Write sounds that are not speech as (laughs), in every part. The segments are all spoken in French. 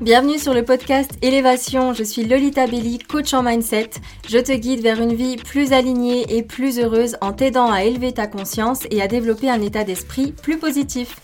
Bienvenue sur le podcast Élévation, je suis Lolita Belli, coach en mindset. Je te guide vers une vie plus alignée et plus heureuse en t'aidant à élever ta conscience et à développer un état d'esprit plus positif.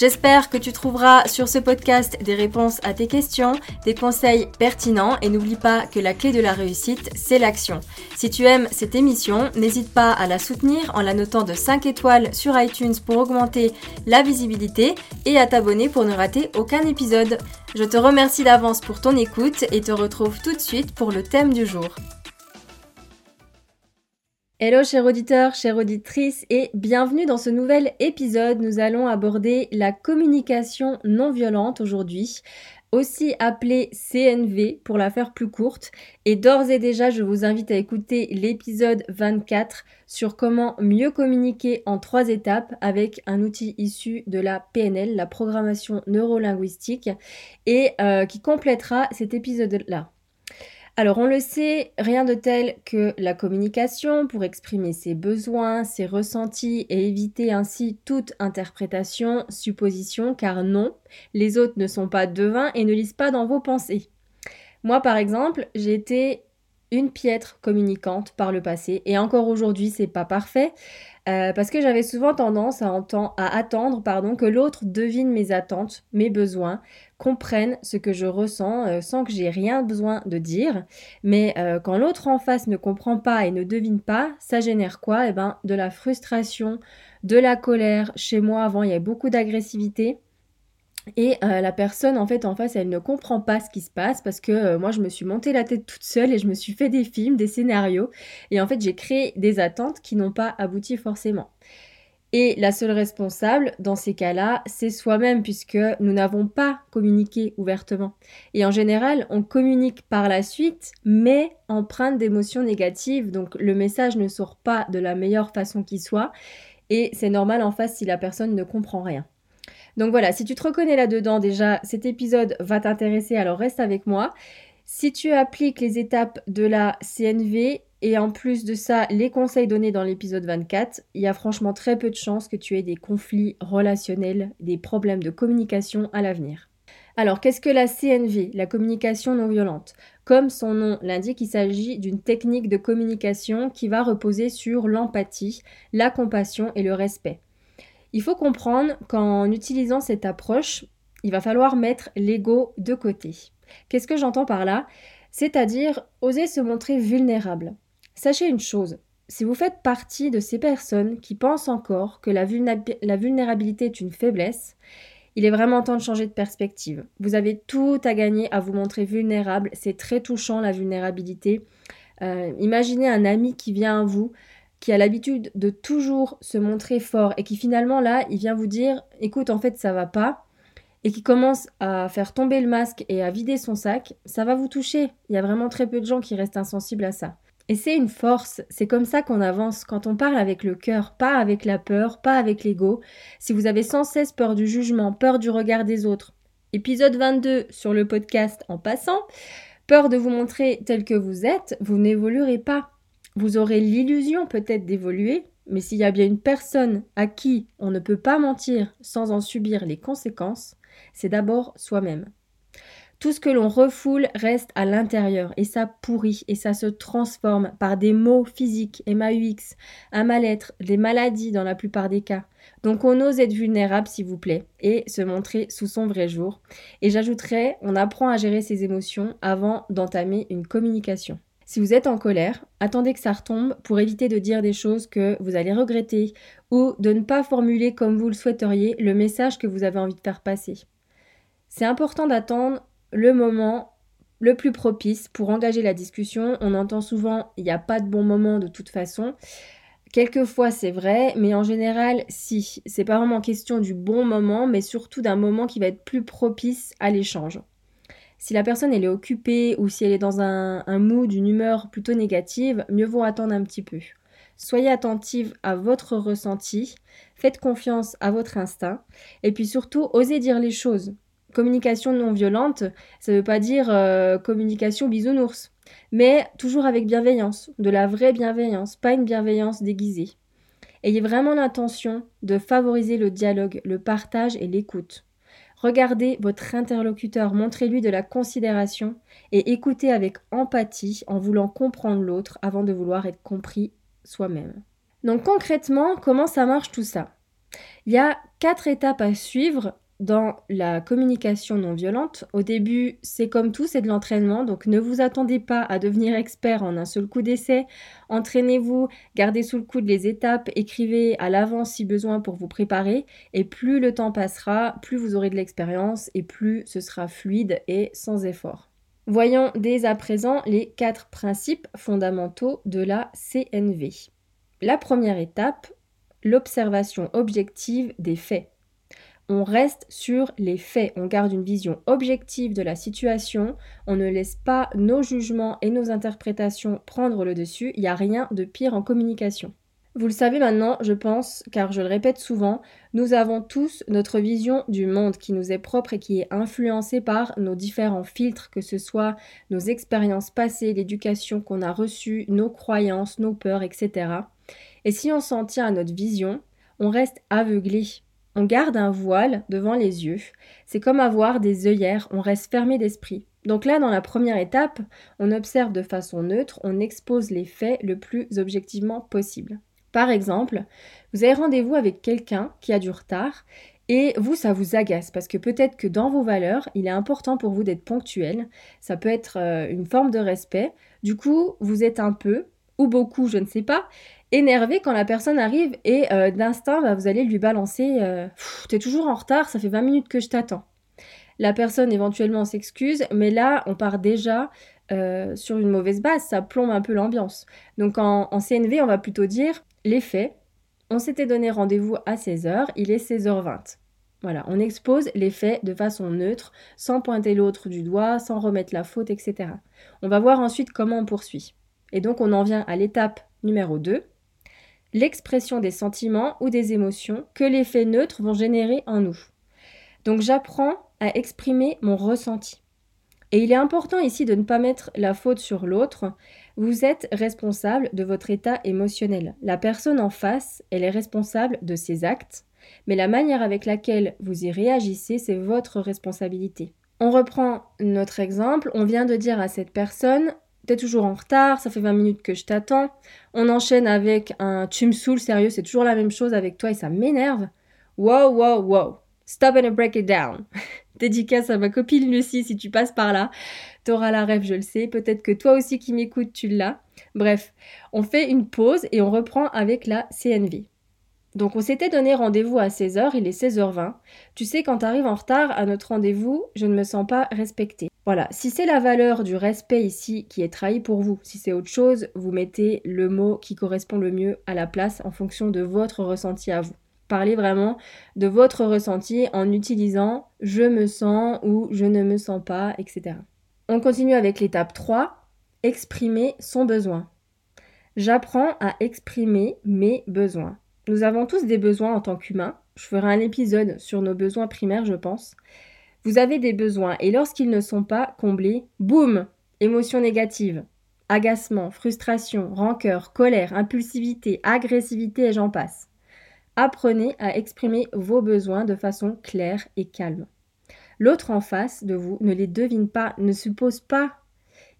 J'espère que tu trouveras sur ce podcast des réponses à tes questions, des conseils pertinents et n'oublie pas que la clé de la réussite, c'est l'action. Si tu aimes cette émission, n'hésite pas à la soutenir en la notant de 5 étoiles sur iTunes pour augmenter la visibilité et à t'abonner pour ne rater aucun épisode. Je te remercie d'avance pour ton écoute et te retrouve tout de suite pour le thème du jour. Hello chers auditeurs, chères auditrices et bienvenue dans ce nouvel épisode. Nous allons aborder la communication non violente aujourd'hui, aussi appelée CNV pour la faire plus courte. Et d'ores et déjà, je vous invite à écouter l'épisode 24 sur comment mieux communiquer en trois étapes avec un outil issu de la PNL, la programmation neurolinguistique, et euh, qui complétera cet épisode-là. Alors on le sait, rien de tel que la communication pour exprimer ses besoins, ses ressentis et éviter ainsi toute interprétation, supposition, car non, les autres ne sont pas devins et ne lisent pas dans vos pensées. Moi par exemple, j'ai été une piètre communicante par le passé et encore aujourd'hui c'est pas parfait euh, parce que j'avais souvent tendance à, attendre pardon, que l'autre devine mes attentes, mes besoins, comprenne ce que je ressens euh, sans que j'ai rien besoin de dire. Mais euh, quand l'autre en face ne comprend pas et ne devine pas, ça génère quoi? Eh ben de la frustration, de la colère. Chez moi avant il y avait beaucoup d'agressivité. Et euh, la personne en fait en face, elle ne comprend pas ce qui se passe parce que euh, moi je me suis montée la tête toute seule et je me suis fait des films, des scénarios et en fait j'ai créé des attentes qui n'ont pas abouti forcément. Et la seule responsable dans ces cas-là, c'est soi-même puisque nous n'avons pas communiqué ouvertement. Et en général, on communique par la suite, mais empreinte d'émotions négatives. Donc le message ne sort pas de la meilleure façon qui soit. Et c'est normal en face si la personne ne comprend rien. Donc voilà, si tu te reconnais là-dedans déjà, cet épisode va t'intéresser, alors reste avec moi. Si tu appliques les étapes de la CNV et en plus de ça, les conseils donnés dans l'épisode 24, il y a franchement très peu de chances que tu aies des conflits relationnels, des problèmes de communication à l'avenir. Alors, qu'est-ce que la CNV, la communication non violente? Comme son nom l'indique, il s'agit d'une technique de communication qui va reposer sur l'empathie, la compassion et le respect. Il faut comprendre qu'en utilisant cette approche, il va falloir mettre l'ego de côté. Qu'est-ce que j'entends par là? C'est-à-dire oser se montrer vulnérable. Sachez une chose, si vous faites partie de ces personnes qui pensent encore que la, vulnérabilité est une faiblesse, il est vraiment temps de changer de perspective. Vous avez tout à gagner à vous montrer vulnérable. C'est très touchant la vulnérabilité. Euh, imaginez un ami qui vient à vous qui a l'habitude de toujours se montrer fort et qui finalement là, il vient vous dire écoute, en fait, ça va pas et qui commence à faire tomber le masque et à vider son sac, ça va vous toucher. Il y a vraiment très peu de gens qui restent insensibles à ça. Et c'est une force, c'est comme ça qu'on avance quand on parle avec le cœur, pas avec la peur, pas avec l'ego. Si vous avez sans cesse peur du jugement, peur du regard des autres, épisode 22 sur le podcast en passant, peur de vous montrer tel que vous êtes, vous n'évoluerez pas. Vous aurez l'illusion peut-être d'évoluer, mais s'il y a bien une personne à qui on ne peut pas mentir sans en subir les conséquences, c'est d'abord soi-même. Tout ce que l'on refoule reste à l'intérieur et ça pourrit et ça se transforme par des maux physiques, MAUX, un mal-être, des maladies dans la plupart des cas. Donc on ose être vulnérable s'il vous plaît et se montrer sous son vrai jour. Et j'ajouterais, on apprend à gérer ses émotions avant d'entamer une communication. Si vous êtes en colère, attendez que ça retombe pour éviter de dire des choses que vous allez regretter ou de ne pas formuler comme vous le souhaiteriez le message que vous avez envie de faire passer. C'est important d'attendre le moment le plus propice pour engager la discussion. On entend souvent il n'y a pas de bon moment de toute façon. Quelquefois c'est vrai, mais en général si. C'est pas vraiment question du bon moment, mais surtout d'un moment qui va être plus propice à l'échange. Si la personne elle est occupée ou si elle est dans un, un mood, une humeur plutôt négative, mieux vaut attendre un petit peu. Soyez attentive à votre ressenti, faites confiance à votre instinct et puis surtout osez dire les choses. Communication non violente, ça ne veut pas dire euh, communication bisounours, mais toujours avec bienveillance, de la vraie bienveillance, pas une bienveillance déguisée. Ayez vraiment l'intention de favoriser le dialogue, le partage et l'écoute. Regardez votre interlocuteur, montrez-lui de la considération et écoutez avec empathie en voulant comprendre l'autre avant de vouloir être compris soi-même. Donc concrètement, comment ça marche tout ça? Il y a quatre étapes à suivre dans la communication non violente. Au début, c'est comme tout, c'est de l'entraînement, donc ne vous attendez pas à devenir expert en un seul coup d'essai. Entraînez-vous, gardez sous le coude les étapes, écrivez à l'avance si besoin pour vous préparer, et plus le temps passera, plus vous aurez de l'expérience et plus ce sera fluide et sans effort. Voyons dès à présent les quatre principes fondamentaux de la CNV. La première étape, l'observation objective des faits on reste sur les faits, on garde une vision objective de la situation, on ne laisse pas nos jugements et nos interprétations prendre le dessus, il n'y a rien de pire en communication. Vous le savez maintenant, je pense, car je le répète souvent, nous avons tous notre vision du monde qui nous est propre et qui est influencée par nos différents filtres, que ce soit nos expériences passées, l'éducation qu'on a reçue, nos croyances, nos peurs, etc. Et si on s'en tient à notre vision, on reste aveuglé on garde un voile devant les yeux. C'est comme avoir des œillères, on reste fermé d'esprit. Donc là, dans la première étape, on observe de façon neutre, on expose les faits le plus objectivement possible. Par exemple, vous avez rendez-vous avec quelqu'un qui a du retard et vous, ça vous agace parce que peut-être que dans vos valeurs, il est important pour vous d'être ponctuel. Ça peut être euh, une forme de respect. Du coup, vous êtes un peu, ou beaucoup, je ne sais pas, énervé quand la personne arrive et euh, d'instinct, bah, vous allez lui balancer euh, T'es toujours en retard, ça fait 20 minutes que je t'attends. La personne éventuellement s'excuse, mais là, on part déjà euh, sur une mauvaise base, ça plombe un peu l'ambiance. Donc en, en, CNV, on va plutôt dire les faits. On s'était donné rendez-vous à 16h, il est 16h20. Voilà, on expose les faits de façon neutre, sans pointer l'autre du doigt, sans remettre la faute, etc. On va voir ensuite comment on poursuit. Et donc on en vient à l'étape numéro 2, l'expression des sentiments ou des émotions que les faits neutres vont générer en nous. Donc j'apprends à exprimer mon ressenti. Et il est important ici de ne pas mettre la faute sur l'autre. Vous êtes responsable de votre état émotionnel. La personne en face, elle est responsable de ses actes, mais la manière avec laquelle vous y réagissez, c'est votre responsabilité. On reprend notre exemple. On vient de dire à cette personne T'es toujours en retard, ça fait 20 minutes que je t'attends. On enchaîne avec un tu me saoules, sérieux, c'est toujours la même chose avec toi et ça m'énerve. Wow, wow, wow. Stop and break it down. (laughs) Dédicace à ma copine Lucie si tu passes par là. T'auras la rêve, je le sais. Peut-être que toi aussi qui m'écoutes, tu l'as. Bref, on fait une pause et on reprend avec la CNV. Donc on s'était donné rendez-vous à 16h, il est 16h20. Tu sais, quand tu arrives en retard à notre rendez-vous, je ne me sens pas respectée. Voilà, si c'est la valeur du respect ici qui est trahie pour vous, si c'est autre chose, vous mettez le mot qui correspond le mieux à la place en fonction de votre ressenti à vous. Parlez vraiment de votre ressenti en utilisant je me sens ou je ne me sens pas, etc. On continue avec l'étape 3, exprimer son besoin. J'apprends à exprimer mes besoins. Nous avons tous des besoins en tant qu'humains. Je ferai un épisode sur nos besoins primaires, je pense. Vous avez des besoins et lorsqu'ils ne sont pas comblés, boum, émotions négatives, agacement, frustration, rancœur, colère, impulsivité, agressivité et j'en passe. Apprenez à exprimer vos besoins de façon claire et calme. L'autre en face de vous ne les devine pas, ne suppose pas.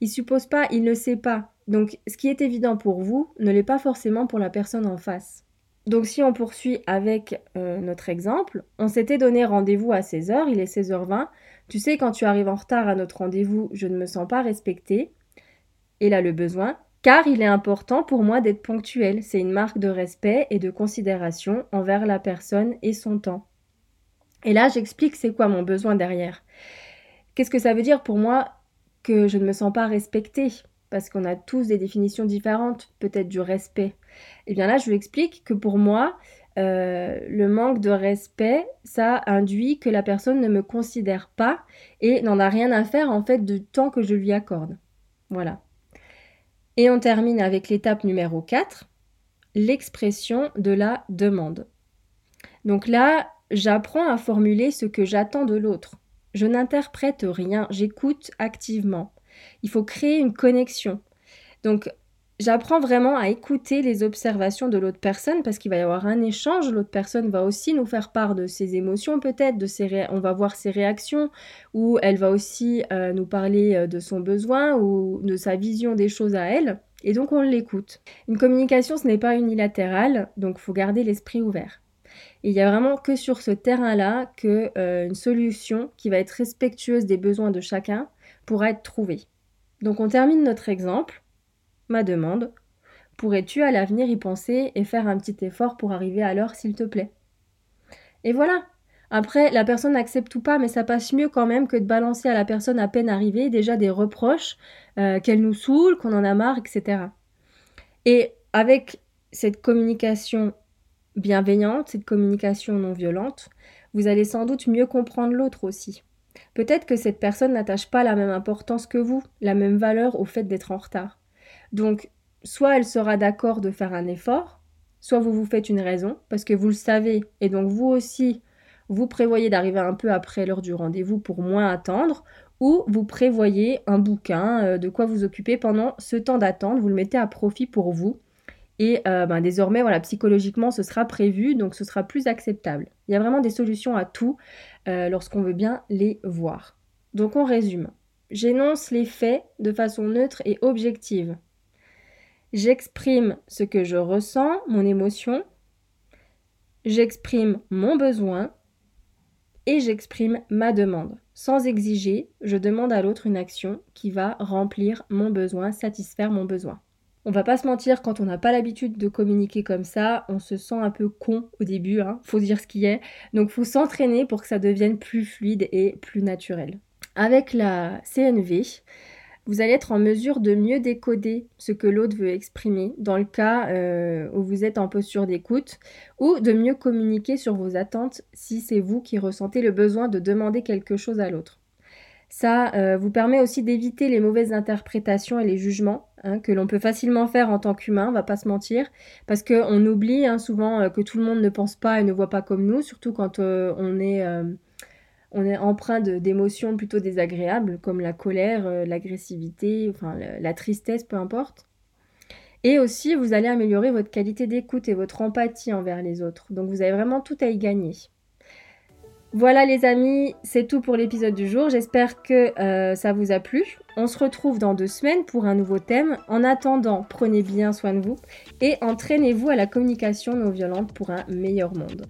Il suppose pas, il ne sait pas. Donc ce qui est évident pour vous ne l'est pas forcément pour la personne en face. Donc si on poursuit avec euh, notre exemple, on s'était donné rendez-vous à 16h, il est 16h20. Tu sais, quand tu arrives en retard à notre rendez-vous, je ne me sens pas respectée. Et là, le besoin, car il est important pour moi d'être ponctuel. C'est une marque de respect et de considération envers la personne et son temps. Et là, j'explique c'est quoi mon besoin derrière. Qu'est-ce que ça veut dire pour moi que je ne me sens pas respectée? Parce qu'on a tous des définitions différentes, peut-être du respect. Et eh bien là, je vous explique que pour moi, euh, le manque de respect, ça induit que la personne ne me considère pas et n'en a rien à faire en fait du temps que je lui accorde. Voilà. Et on termine avec l'étape numéro 4, l'expression de la demande. Donc là, j'apprends à formuler ce que j'attends de l'autre. Je n'interprète rien, j'écoute activement. Il faut créer une connexion. Donc, j'apprends vraiment à écouter les observations de l'autre personne parce qu'il va y avoir un échange. L'autre personne va aussi nous faire part de ses émotions peut-être, de ses on va voir ses réactions, ou elle va aussi euh, nous parler euh, de son besoin ou de sa vision des choses à elle. Et donc on l'écoute. Une communication, ce n'est pas unilatéral, donc il faut garder l'esprit ouvert. Et il n'y a vraiment que sur ce terrain-là que euh, solution qui va être respectueuse des besoins de chacun pourra être trouvée. Donc on termine notre exemple ma demande. Pourrais-tu à l'avenir y penser et faire un petit effort pour arriver à l'heure, s'il te plaît? Et voilà. Après, la personne n'accepte ou pas, mais ça passe mieux quand même que de balancer à la personne à peine arrivée déjà des reproches, euh, qu'elle nous saoule, qu'on en a marre, etc. Et avec cette communication bienveillante, cette communication non violente, vous allez sans doute mieux comprendre l'autre aussi. Peut-être que cette personne n'attache pas la même importance que vous, la même valeur au fait d'être en retard. Donc, soit elle sera d'accord de faire un effort, soit vous vous faites une raison, parce que vous le savez, et donc vous aussi, vous prévoyez d'arriver un peu après l'heure du rendez-vous pour moins attendre, ou vous prévoyez un bouquin, euh, de quoi vous occuper pendant ce temps d'attente, vous le mettez à profit pour vous. Et euh, ben, désormais, voilà, psychologiquement, ce sera prévu, donc ce sera plus acceptable. Il y a vraiment des solutions à tout euh, lorsqu'on veut bien les voir. Donc on résume. J'énonce les faits de façon neutre et objective. J'exprime ce que je ressens, mon émotion. J'exprime mon besoin et j'exprime ma demande. Sans exiger, je demande à l'autre une action qui va remplir mon besoin, satisfaire mon besoin. On va pas se mentir, quand on n'a pas l'habitude de communiquer comme ça, on se sent un peu con au début, hein, faut dire ce qui est. Donc faut s'entraîner pour que ça devienne plus fluide et plus naturel. Avec la CNV, vous allez être en mesure de mieux décoder ce que l'autre veut exprimer dans le cas euh, où vous êtes en posture d'écoute ou de mieux communiquer sur vos attentes si c'est vous qui ressentez le besoin de demander quelque chose à l'autre. Ça euh, vous permet aussi d'éviter les mauvaises interprétations et les jugements hein, que l'on peut facilement faire en tant qu'humain, on va pas se mentir, parce qu'on oublie hein, souvent euh, que tout le monde ne pense pas et ne voit pas comme nous, surtout quand on est on empreint d'émotions plutôt désagréables comme la colère, euh, l'agressivité, la, tristesse, peu importe. Et aussi, vous allez améliorer votre qualité d'écoute et votre empathie envers les autres. Donc vous avez vraiment tout à y gagner. Voilà les amis, c'est tout pour l'épisode du jour. J'espère que euh, ça vous a plu. On se retrouve dans deux semaines pour un nouveau thème. En attendant, prenez bien soin de vous et entraînez-vous à la communication non violente pour un meilleur monde.